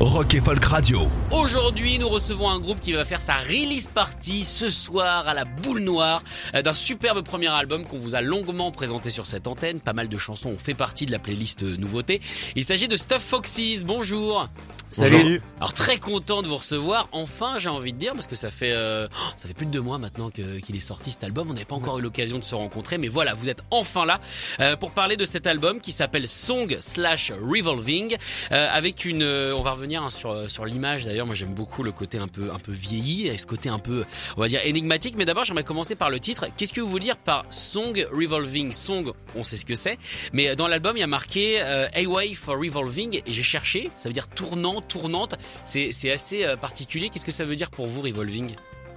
Rock et Folk Radio. Aujourd'hui, nous recevons un groupe qui va faire sa release party ce soir à la boule noire euh, d'un superbe premier album qu'on vous a longuement présenté sur cette antenne. Pas mal de chansons ont fait partie de la playlist nouveauté. Il s'agit de Stuff Foxes. Bonjour. Salut. Alors très content de vous recevoir. Enfin, j'ai envie de dire parce que ça fait euh, oh, ça fait plus de deux mois maintenant que- qu'il est sorti cet album. On n'avait pas encore eu l'occasion de se rencontrer, mais voilà, vous êtes enfin là euh, pour parler de cet album qui s'appelle Song slash Revolving, euh, avec une. euh, on va revenir hein, sur sur l'image. D'ailleurs, moi j'aime beaucoup le côté un peu un peu vieilli, et ce côté un peu on va dire énigmatique. Mais d'abord, j'aimerais commencer par le titre. Qu'est-ce que vous voulez dire par Song Revolving? Song, on sait ce que c'est, mais dans l'album il y a marqué euh, A-Way for Revolving et j'ai cherché. Ça veut dire tournant, tournante. C'est assez euh, particulier. Qu'est-ce que ça veut dire pour vous Revolving?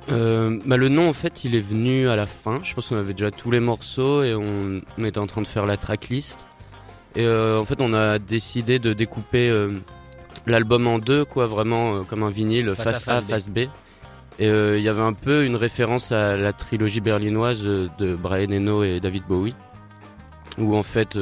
Euh, bah, le nom en fait il est venu à la fin. Je pense qu'on avait déjà tous les morceaux et on, on était en train de faire la tracklist. Et euh, en fait on a décidé de découper euh, l'album en deux quoi, vraiment comme un vinyle, Face à face, A, B. face B. Et il y avait un peu une référence à la trilogie berlinoise de Brian Eno et David Bowie, où en fait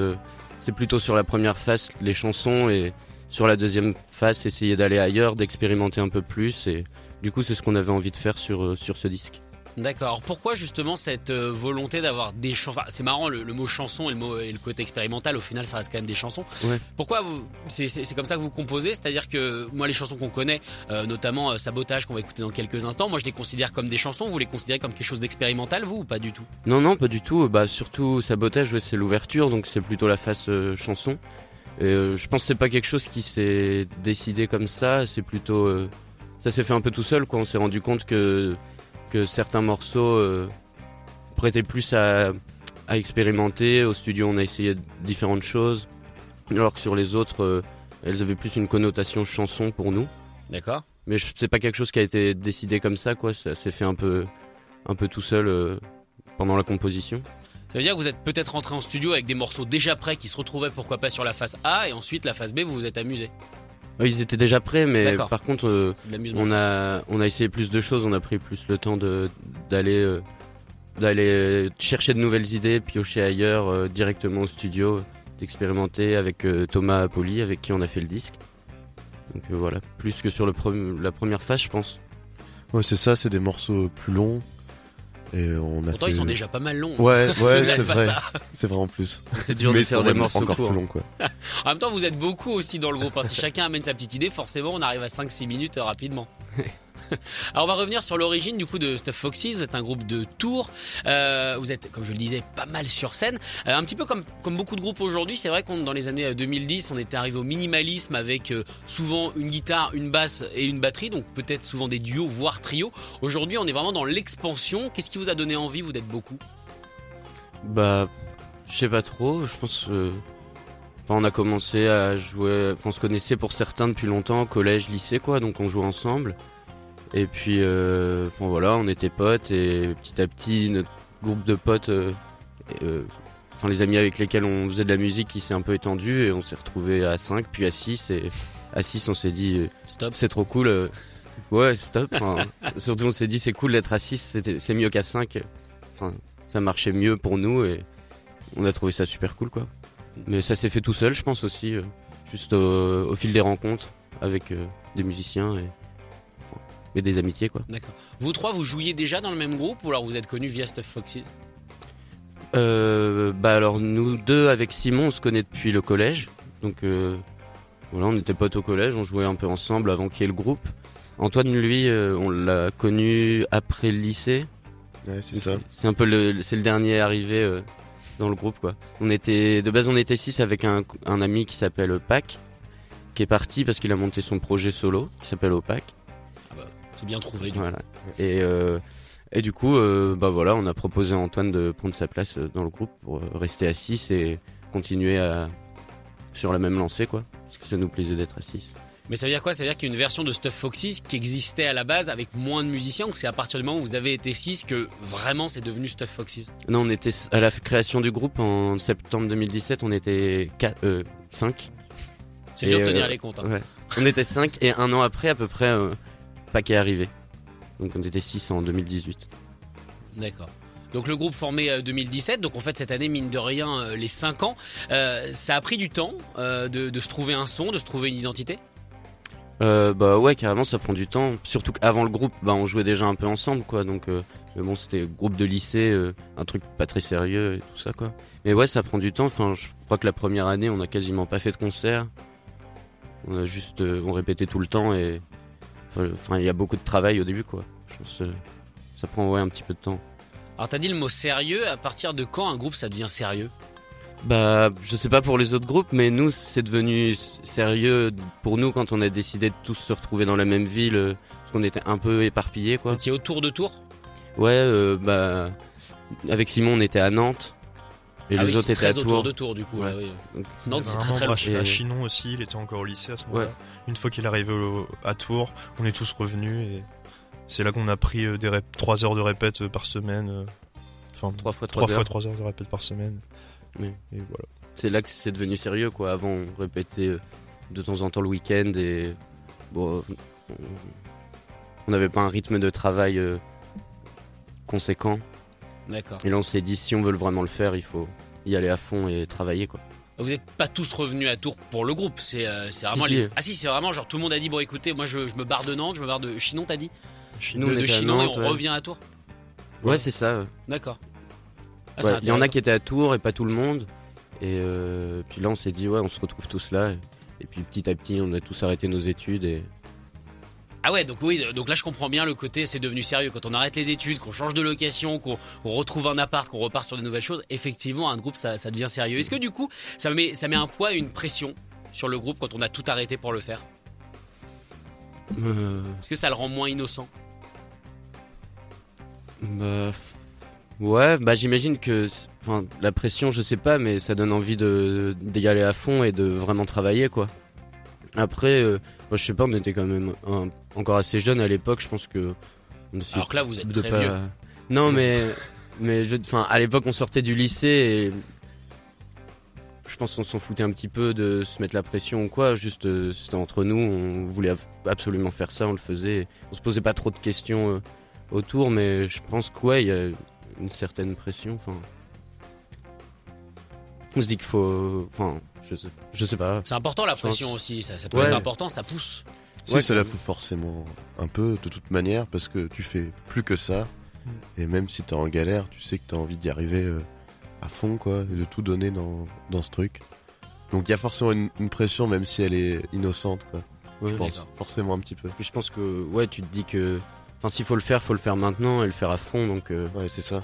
c'est plutôt sur la première face les chansons et sur la deuxième essayer d'aller ailleurs, d'expérimenter un peu plus et du coup c'est ce qu'on avait envie de faire sur, euh, sur ce disque. D'accord. Pourquoi justement cette euh, volonté d'avoir des chansons C'est marrant le, le mot chanson et le, mot, et le côté expérimental. Au final, ça reste quand même des chansons. Ouais. Pourquoi vous C'est comme ça que vous composez? C'est-à-dire que moi, les chansons qu'on connaît, euh, notamment euh, Sabotage, qu'on va écouter dans quelques instants, moi, je les considère comme des chansons. Vous les considérez comme quelque chose d'expérimental, vous ou pas du tout? Non non pas du tout, bah surtout Sabotage ouais, c'est l'ouverture donc c'est plutôt la face euh, chanson. Et euh, je pense que c'est pas quelque chose qui s'est décidé comme ça, c'est plutôt euh, ça s'est fait un peu tout seul quoi, on s'est rendu compte que que certains morceaux euh, prêtaient plus à, à expérimenter. Au studio, on a essayé différentes choses, alors que sur les autres, elles avaient plus une connotation chanson pour nous. D'accord. Mais c'est pas quelque chose qui a été décidé comme ça, quoi. Ça s'est fait un peu, un peu tout seul pendant la composition. Ça veut dire que vous êtes peut-être rentré en studio avec des morceaux déjà prêts qui se retrouvaient pourquoi pas sur la face A et ensuite la face B, vous vous êtes amusé. Euh, Ils étaient déjà prêts, mais par contre, euh, on a, on a essayé plus de choses. On a pris plus le temps de d'aller, euh, d'aller chercher de nouvelles idées, piocher ailleurs, euh, directement au studio, d'expérimenter avec euh, Thomas Poli, avec qui on a fait le disque. Donc euh, voilà, plus que sur le pre- la première phase, je pense. Ouais, c'est ça, c'est des morceaux plus longs. Et on a Pourtant, fait- ils sont déjà pas mal longs. Ouais, C'est ouais, vrai. C'est vrai en plus. C'est dur Mais de faire des morceaux encore plus longs, quoi. En même temps, vous êtes beaucoup aussi dans le groupe. hein. Si chacun amène sa petite idée, forcément, on arrive à 5-6 minutes euh, rapidement. Alors, on va revenir sur l'origine du coup de Stuff Foxys. Vous êtes un groupe de Tours. Euh, vous êtes, comme je le disais, pas mal sur scène. Euh, un petit peu comme, beaucoup de groupes aujourd'hui. C'est vrai qu'on dans les années euh, 2010, on était arrivé au minimalisme avec euh, souvent une guitare, une basse et une batterie. Donc peut-être souvent des duos, voire trios. Aujourd'hui, on est vraiment dans l'expansion. Qu'est-ce qui vous a donné envie? Vous d'être beaucoup? Bah, je sais pas trop. Je pense. euh, Enfin, on a commencé à jouer. On se connaissait pour certains depuis longtemps, collège, lycée, quoi. Donc, on jouait ensemble. Et puis, euh, enfin voilà, on était potes et petit à petit, notre groupe de potes, euh, euh, enfin les amis avec lesquels on faisait de la musique, qui s'est un peu étendu et on s'est retrouvé à 5 puis à 6 et à 6 on s'est dit euh, Stop. c'est trop cool. euh, ouais, stop. Enfin, surtout on s'est dit c'est cool d'être à 6, c'était- c'est mieux qu'à 5. Enfin, ça marchait mieux pour nous et on a trouvé ça super cool quoi. Mais ça s'est fait tout seul, je pense aussi, euh, juste au, au fil des rencontres avec euh, des musiciens et, et des amitiés quoi. D'accord. Vous trois, vous jouiez déjà dans le même groupe ou alors vous êtes connus via Stuff Foxys Euh, bah alors nous deux avec Simon on se connaît depuis le collège donc euh, voilà on était potes au collège on jouait un peu ensemble avant qu'il y ait le groupe Antoine lui euh, on l'a connu après le lycée Ouais, c'est ça. c'est un peu le c'est le dernier arrivé euh, dans le groupe quoi. On était de base on était 6 avec un, un ami qui s'appelle Pac qui est parti parce qu'il a monté son projet solo qui s'appelle Opac. C'est bien trouvé. Du coup. Et euh, et du coup euh, bah voilà, on a proposé à Antoine de prendre sa place euh, dans le groupe pour rester à 6 et continuer à sur la même lancée quoi parce que ça nous plaisait d'être à 6. Mais ça veut dire quoi? Ça veut dire qu'il y a une version de Stuff Foxys qui existait à la base avec moins de musiciens ou c'est à partir du moment où vous avez été 6 que vraiment c'est devenu Stuff Foxys? Non, on était à la création du groupe en septembre 2017, on était 4, euh, 5. C'est dur de tenir euh, les comptes. hein. Ouais. On était 5 et un an après à peu près euh, Pac est arrivé. Donc on était 6 en 2018. D'accord. Donc le groupe formé euh, 2017, donc en fait cette année mine de rien euh, les 5 ans, Euh, ça a pris du temps euh, de, de se trouver un son, de se trouver une identité? Euh, bah ouais, carrément ça prend du temps. Surtout qu'avant le groupe, bah on jouait déjà un peu ensemble quoi. Donc euh, mais bon, c'était groupe de lycée, euh, un truc pas très sérieux et tout ça quoi. Mais ouais, ça prend du temps. Enfin, je crois que la première année, on a quasiment pas fait de concert. On a juste, euh, on répétait tout le temps et enfin il y a beaucoup de travail au début quoi. Je pense ça prend ouais un petit peu de temps. Alors t'as dit le mot sérieux, à partir de quand un groupe ça devient sérieux? Bah, je sais pas pour les autres groupes, mais nous, c'est devenu sérieux pour nous quand on a décidé de tous se retrouver dans la même ville, euh, parce qu'on était un peu éparpillés, Vous quoi. étiez autour de Tours? Ouais, euh, bah, avec Simon, on était à Nantes, et Ah les oui, autres étaient à très autour Tours. de Tours du coup. Ouais. là, oui. Donc, Nantes c'est très très loin. à, Et- Chinon aussi, il était encore au lycée à ce moment-là. Ouais. Une fois qu'il est arrivé au- à Tours, on est tous revenus et c'est là qu'on a pris euh, des rép- 3 heures de répète euh, par semaine. euh, Enfin, Trois fois 3 trois fois heures. 3 heures de répète par semaine. Oui. Et voilà. C'est là que c'est devenu sérieux, quoi. Avant, on répétait euh, de temps en temps le week-end et bon, on- n'avait pas un rythme de travail euh, conséquent. D'accord. Et là, on s'est dit, si on veut vraiment le faire, il faut y aller à fond et travailler, quoi. Vous n'êtes pas tous revenus à Tours pour le groupe, c'est euh, c'est vraiment si. les- Ah si, c'est vraiment genre tout le monde a dit bon écoutez, moi je, je me barre de Nantes, je me barre de Chinon, t'as dit Nous, De, Chinon Nantes, et on ouais. revient à Tours. Ouais, c'est ça. ouais. D'accord. Ah, Il y en a qui étaient à Tours et pas tout le monde. Et euh, puis là, on s'est dit, ouais, on se retrouve tous là. Et, et puis petit à petit, on a tous arrêté nos études. Et Ah ouais, donc oui, donc là je comprends bien le côté c'est devenu sérieux quand on arrête les études, qu'on change de location, qu'on retrouve un appart, qu'on repart sur de nouvelles choses. Effectivement, un groupe ça, ça devient sérieux. Est-ce que du coup ça met ça met un poids, une pression sur le groupe quand on a tout arrêté pour le faire? Euh, Est-ce que ça le rend moins innocent? Bah, ouais, bah j'imagine que, enfin, la pression, je sais pas, mais ça donne envie de d'y aller à fond et de vraiment travailler, quoi. Après, euh, moi, je sais pas, on était quand même un- encore assez jeunes à l'époque. Je pense que on Alors que là vous êtes de très pas- vieux. Non, mais mais je, enfin, à l'époque, on sortait du lycée et je pense qu'on s'en foutait un petit peu de se mettre la pression ou quoi. Juste, euh, c'était entre nous, on voulait absolument faire ça, on le faisait. On se posait pas trop de questions euh, autour, mais je pense que ouais, il y a une certaine pression. Enfin, on se dit qu'il faut, enfin, je sais, je sais pas. C'est important la Je pense- pression aussi, ça, ça peut Ouais. être important, ça pousse. Si, Ouais, ça la fout forcément un peu, de toute manière, parce que tu fais plus que ça. Et même si t'es en galère, tu sais que t'as envie d'y arriver euh, à fond, quoi, et de tout donner dans, dans ce truc. Donc il y a forcément une, une pression, même si elle est innocente, quoi. Ouais. Je pense, forcément un petit peu. Puis je pense que ouais, tu te dis que, enfin, s'il faut le faire, faut le faire maintenant et le faire à fond. Donc euh, Ouais, c'est ça.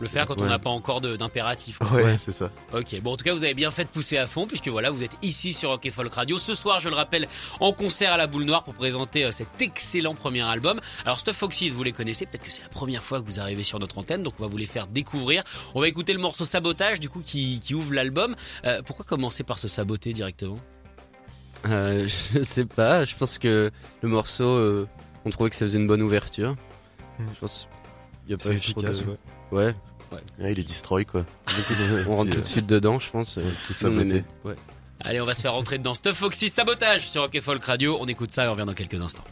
Le faire quand on n'a pas encore de- d'impératif. quoi. Ouais, Ouais. c'est ça. Ok, bon en tout cas vous avez bien fait de pousser à fond puisque voilà vous êtes ici sur Rock et Folk Radio. Ce soir je le rappelle en concert à la Boule Noire pour présenter euh, cet excellent premier album. Alors Stuff Foxys vous les connaissez, peut-être que c'est la première fois que vous arrivez sur notre antenne donc on va vous les faire découvrir. On va écouter le morceau Sabotage du coup qui, qui ouvre l'album. Euh, pourquoi commencer par se saboter directement? Euh, je sais pas, je pense que le morceau, euh, on trouvait que ça faisait une bonne ouverture. Hmm. Je pense y a pas efficace, de- ouais. Ouais, Ouais, il est destroy, quoi. on rentre tout de suite dedans, je pense. euh, Tout. Ouais. Allez on va se faire rentrer dedans Stuff Foxys Sabotage sur Rock Folk Radio. On écoute ça et on revient dans quelques instants.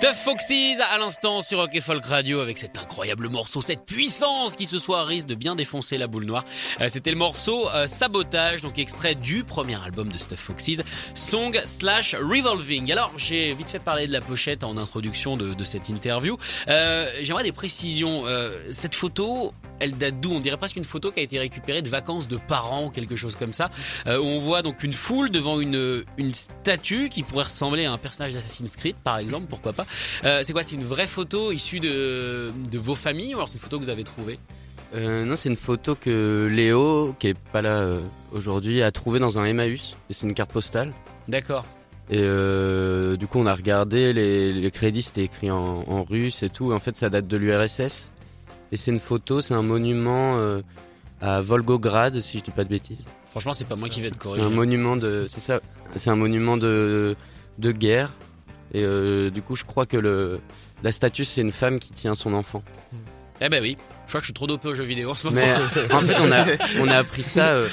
Stuff Foxes à l'instant sur Rock et Folk Radio avec cet incroyable morceau, cette puissance qui ce soir risque de bien défoncer la boule noire. Euh, C'était le morceau euh, Sabotage, donc extrait du premier album de Stuff Foxes, Song slash Revolving. Alors j'ai vite fait parler de la pochette en introduction de, de cette interview. Euh, J'aimerais des précisions. Cette photo, elle date d'où On dirait presque une photo qui a été récupérée de vacances de parents ou quelque chose comme ça. Euh, où on voit donc une foule devant une, une statue qui pourrait ressembler à un personnage d'Assassin's Creed par exemple, pourquoi pas. Euh, c'est quoi? C'est une vraie photo issue de, de vos familles ou alors c'est une photo que vous avez trouvée? Euh, non, c'est une photo que Léo, qui est pas là euh, aujourd'hui, a trouvée dans un Emmaüs. Et c'est une carte postale. D'accord. Et euh, du coup, on a regardé, les, les crédits c'était écrit en, en russe et tout. En fait, ça date de l'URSS. Et c'est une photo, c'est un monument euh, à Volgograd, si je dis pas de bêtises. Franchement, c'est pas moi qui vais te C'est corriger. un monument de, c'est ça, c'est un monument de de guerre. Et euh, du coup, je crois que le la statue c'est une femme qui tient son enfant. Eh ben oui. Je crois que je suis trop dopé aux jeux vidéo en ce moment. Mais euh, en fait, on a on a appris ça, euh,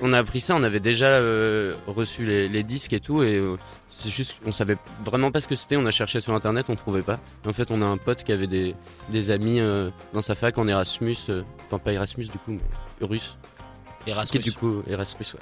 on a appris ça. On avait déjà euh, reçu les, les disques et tout, et euh, c'est juste, on savait vraiment pas ce que c'était. On a cherché sur internet, on trouvait pas. Et en fait, on a un pote qui avait des des amis euh, dans sa fac en Erasmus, euh, enfin pas Erasmus du coup, mais russe. Qui Erasmus. du coup Erasmus, ouais.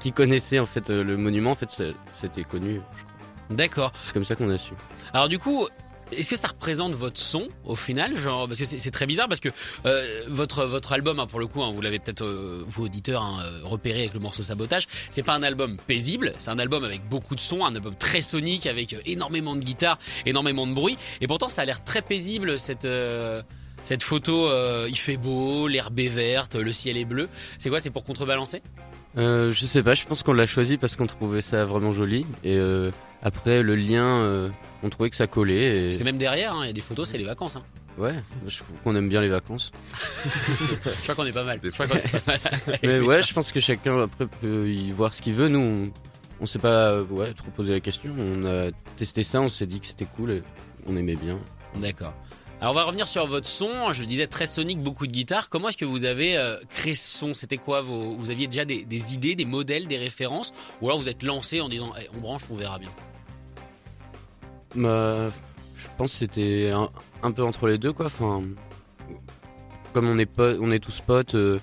Qui connaissait en fait euh, le monument. En fait, c'était connu. je crois. D'accord. C'est comme ça qu'on a su. Alors du coup, est-ce que ça représente votre son au final, genre parce que c'est très bizarre parce que euh, votre votre album, hein, pour le coup, hein, vous l'avez peut-être euh, vous auditeurs hein, euh, repéré avec le morceau Sabotage, c'est pas un album paisible, c'est un album avec beaucoup de sons, un album très sonique avec euh, énormément de guitare, énormément de bruit, et pourtant ça a l'air très paisible cette cette photo. il fait beau, l'herbe est verte, le ciel est bleu. C'est quoi C'est pour contrebalancer? Euh, je sais pas, je pense qu'on l'a choisi parce qu'on trouvait ça vraiment joli. Et euh, après, le lien, euh, on trouvait que ça collait. Et... Parce que même derrière, hein, il y a des photos, c'est les vacances. Hein. Ouais, je trouve qu'on aime bien les vacances. Je crois qu'on est pas mal. Je crois qu'on est pas mal. Mais ouais, ça. je pense que chacun après peut y voir ce qu'il veut. Nous, on, on s'est pas ouais, trop posé la question. On a testé ça, on s'est dit que c'était cool et on aimait bien. D'accord. Alors on va revenir sur votre son. Je disais très sonique, beaucoup de guitare. Comment est-ce que vous avez euh, créé ce son? C'était quoi. Vous aviez déjà des, idées, des modèles, des références? Ou alors vous êtes lancé en disant Eh, on branche, on verra bien? Bah, je pense que c'était un, peu entre les deux, quoi. Enfin, comme on est on est tous potes, euh,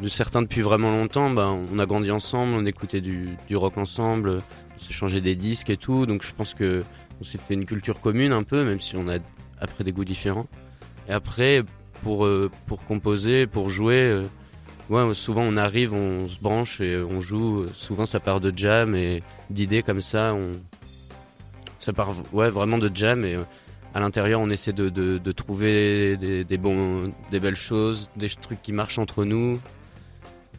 de certains depuis vraiment longtemps, bah, on a grandi ensemble, on écoutait du, du rock ensemble, on s'est changé des disques et tout. Donc je pense que on s'est fait une culture commune un peu, même si on a après des goûts différents. Et après, pour euh, pour composer, pour jouer. euh, Ouais, souvent on arrive, on se branche et on joue. Souvent ça part de jam et d'idées comme ça. On, ça part ouais, vraiment de jam et euh, à l'intérieur on essaie de, de, trouver des, des, des belles choses, des trucs qui marchent entre nous.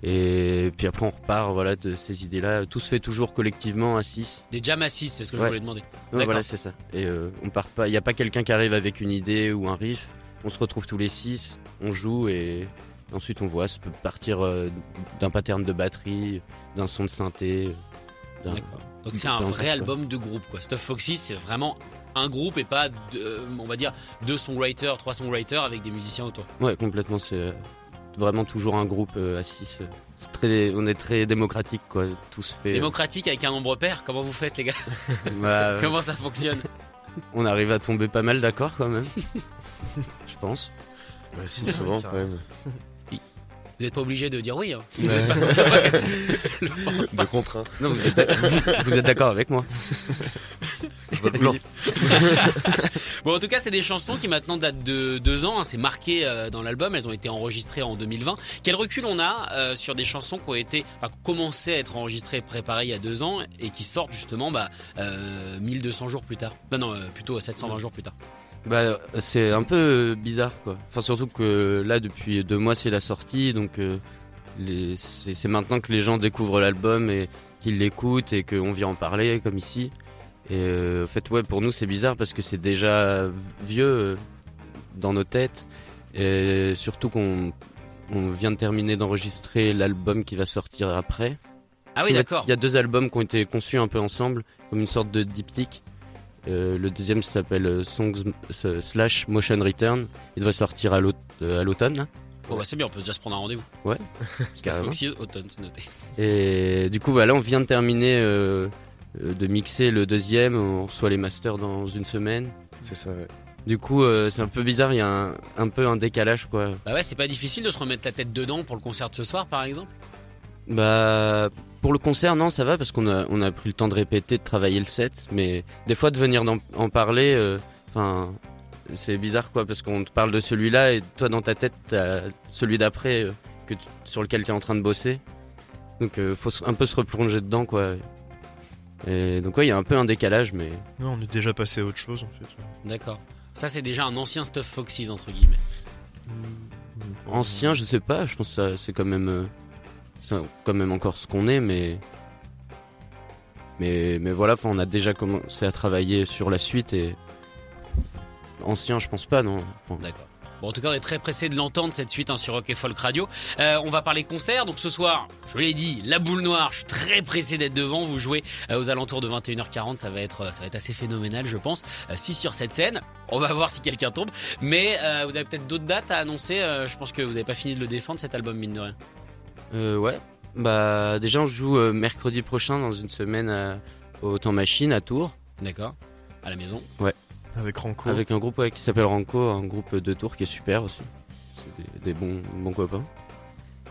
Et puis après on repart voilà, de ces idées-là. Tout se fait toujours collectivement à 6. Des jam à 6, c'est ce que je Ouais. voulais demander. Ouais, voilà, c'est ça. Et euh, on part pas. Il n'y a pas quelqu'un qui arrive avec une idée ou un riff. On se retrouve tous les six, on joue et ensuite on voit. Ça peut partir euh, d'un pattern de batterie, d'un son de synthé. Donc c'est un vrai quoi. album de groupe. quoi. Stuff Foxy, c'est vraiment un groupe et pas, de- on va dire, deux songwriters, trois songwriters avec des musiciens autour. Ouais, complètement. C'est euh, vraiment toujours un groupe euh, à 6. C'est très, on est très démocratique, quoi. Tout se fait. Démocratique avec un nombre pair, comment vous faites les gars Bah, euh, Comment ça fonctionne on arrive à tomber pas mal d'accord quand même. Je pense. Ouais, si, souvent quand même. Vous n'êtes pas obligé de dire oui. hein. De contre un. Non, vous êtes, d'ac- vous- vous êtes d'accord avec moi. Bon, en tout cas, c'est des chansons qui maintenant datent de deux ans. hein. C'est marqué euh, dans l'album. Elles ont été enregistrées en 2020. Quel recul on a euh, sur des chansons qui ont été, enfin, commencé à être enregistrées préparées il y a deux ans et qui sortent justement bah, euh, 1200 jours plus tard. Non, non, euh, plutôt 720 jours plus tard. Bah, c'est un peu bizarre, quoi. Enfin, surtout que là, depuis deux mois, c'est la sortie, donc euh, les- c'est maintenant que les gens découvrent l'album et qu'ils l'écoutent et qu'on vient en parler, comme ici. Et euh, en fait, ouais, pour nous, c'est bizarre parce que c'est déjà vieux euh, dans nos têtes. Et surtout qu'on on vient de terminer d'enregistrer l'album qui va sortir après. Ah oui, d'accord. Il y a deux albums qui ont été conçus un peu ensemble, comme une sorte de diptyque. Euh, le deuxième s'appelle euh, Songs slash Motion Return. Il devrait sortir à l'aut- à l'automne. Bon, bah, c'est bien, on peut déjà se prendre un rendez-vous. Ouais, carrément. Foxy, automne, c'est noté. Et du coup, bah, là, on vient de terminer euh, de mixer le deuxième. On reçoit les masters dans une semaine. C'est ça, ouais. Du coup, euh, c'est un peu bizarre, il y a un, un peu un décalage, quoi. Bah ouais, c'est pas difficile de se remettre la tête dedans pour le concert de ce soir, par exemple. Bah, pour le concert, non, ça va parce qu'on a, on a pris le temps de répéter, de travailler le set. Mais des fois, de venir en parler, euh, enfin, c'est bizarre, quoi, parce qu'on te parle de celui-là et toi, dans ta tête, t'as celui d'après euh, que tu- sur lequel tu es en train de bosser. Donc, euh, faut un peu se replonger dedans, quoi. Et donc, ouais, il y a un peu un décalage, mais Non, on est déjà passé à autre chose en fait. D'accord. Ça, c'est déjà un ancien stuff Foxys, entre guillemets. ancien, je sais pas. Je pense que ça- c'est quand même, euh, c'est quand même encore ce qu'on est, mais. Mais, mais voilà, on a déjà commencé à travailler sur la suite et. Ancien, je pense pas, non. D'accord. Bon, en tout cas, on est très pressé de l'entendre cette suite hein, sur Rock et Folk Radio. Euh, on va parler concert. Donc ce soir, je l'ai dit, la boule noire. Je suis très pressé d'être devant. Vous jouez euh, aux alentours de 21h40. Ça va être, euh, ça va être assez phénoménal, je pense. Euh, si sur cette scène, on va voir si quelqu'un tombe. Mais vous avez peut-être d'autres dates à annoncer. Je pense que vous n'avez pas fini de le défendre cet album mine de rien. euh, ouais. Bah, déjà, on joue mercredi prochain, dans une semaine, au Temps Machine à Tours, D'accord. À la maison. Avec Ranco. avec un groupe ouais, qui s'appelle Ranco, un groupe de Tours qui est super aussi. C'est des, des bons, bons copains.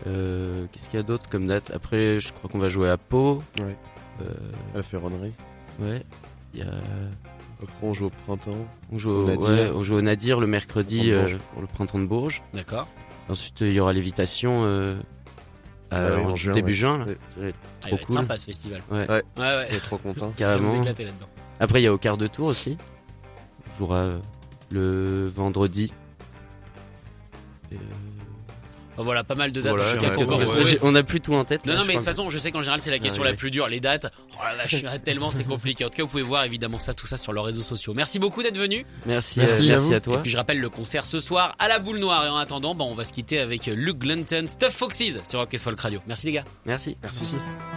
Euh, Qu'est-ce qu'il y a d'autre comme date? Après, je crois qu'on va jouer à Pau. Ouais. Euh, À la ferronnerie. ouais. Il y a. Après, on joue au printemps. On joue, Au au, Nadir. ouais, on joue au Nadir le mercredi euh, pour le printemps de Bourges. D'accord. Ensuite, euh, il y aura l'évitation euh, à- Ah en juin, début ouais. juin. Là. Ouais. Ça va être Ah, il trop va être cool. sympa ce festival. Ouais. Ouais. Ouais, ouais. Trop content. On va Carrément. éclater là-dedans. Après, il y a au quart de tour aussi. Euh, le vendredi. Et, euh, Bon, voilà, pas mal de dates. Voilà, ouais, ouais, j'ai- on n'a plus tout en tête. Non, là, non, je mais de toute façon, je sais qu'en général, c'est la Ah, question oui, la plus dure. Les dates, oh la vache, tellement c'est compliqué. En tout cas, vous pouvez voir évidemment ça, tout ça sur leurs réseaux sociaux. Merci beaucoup d'être venu. Merci, Merci euh, à merci à toi. Et puis, je rappelle le concert ce soir à la boule noire. Et en attendant, bah, on va se quitter avec Luke Glunton, Stuff Foxes sur Rock et Folk Radio. Merci les gars. Merci. Merci. Écoutez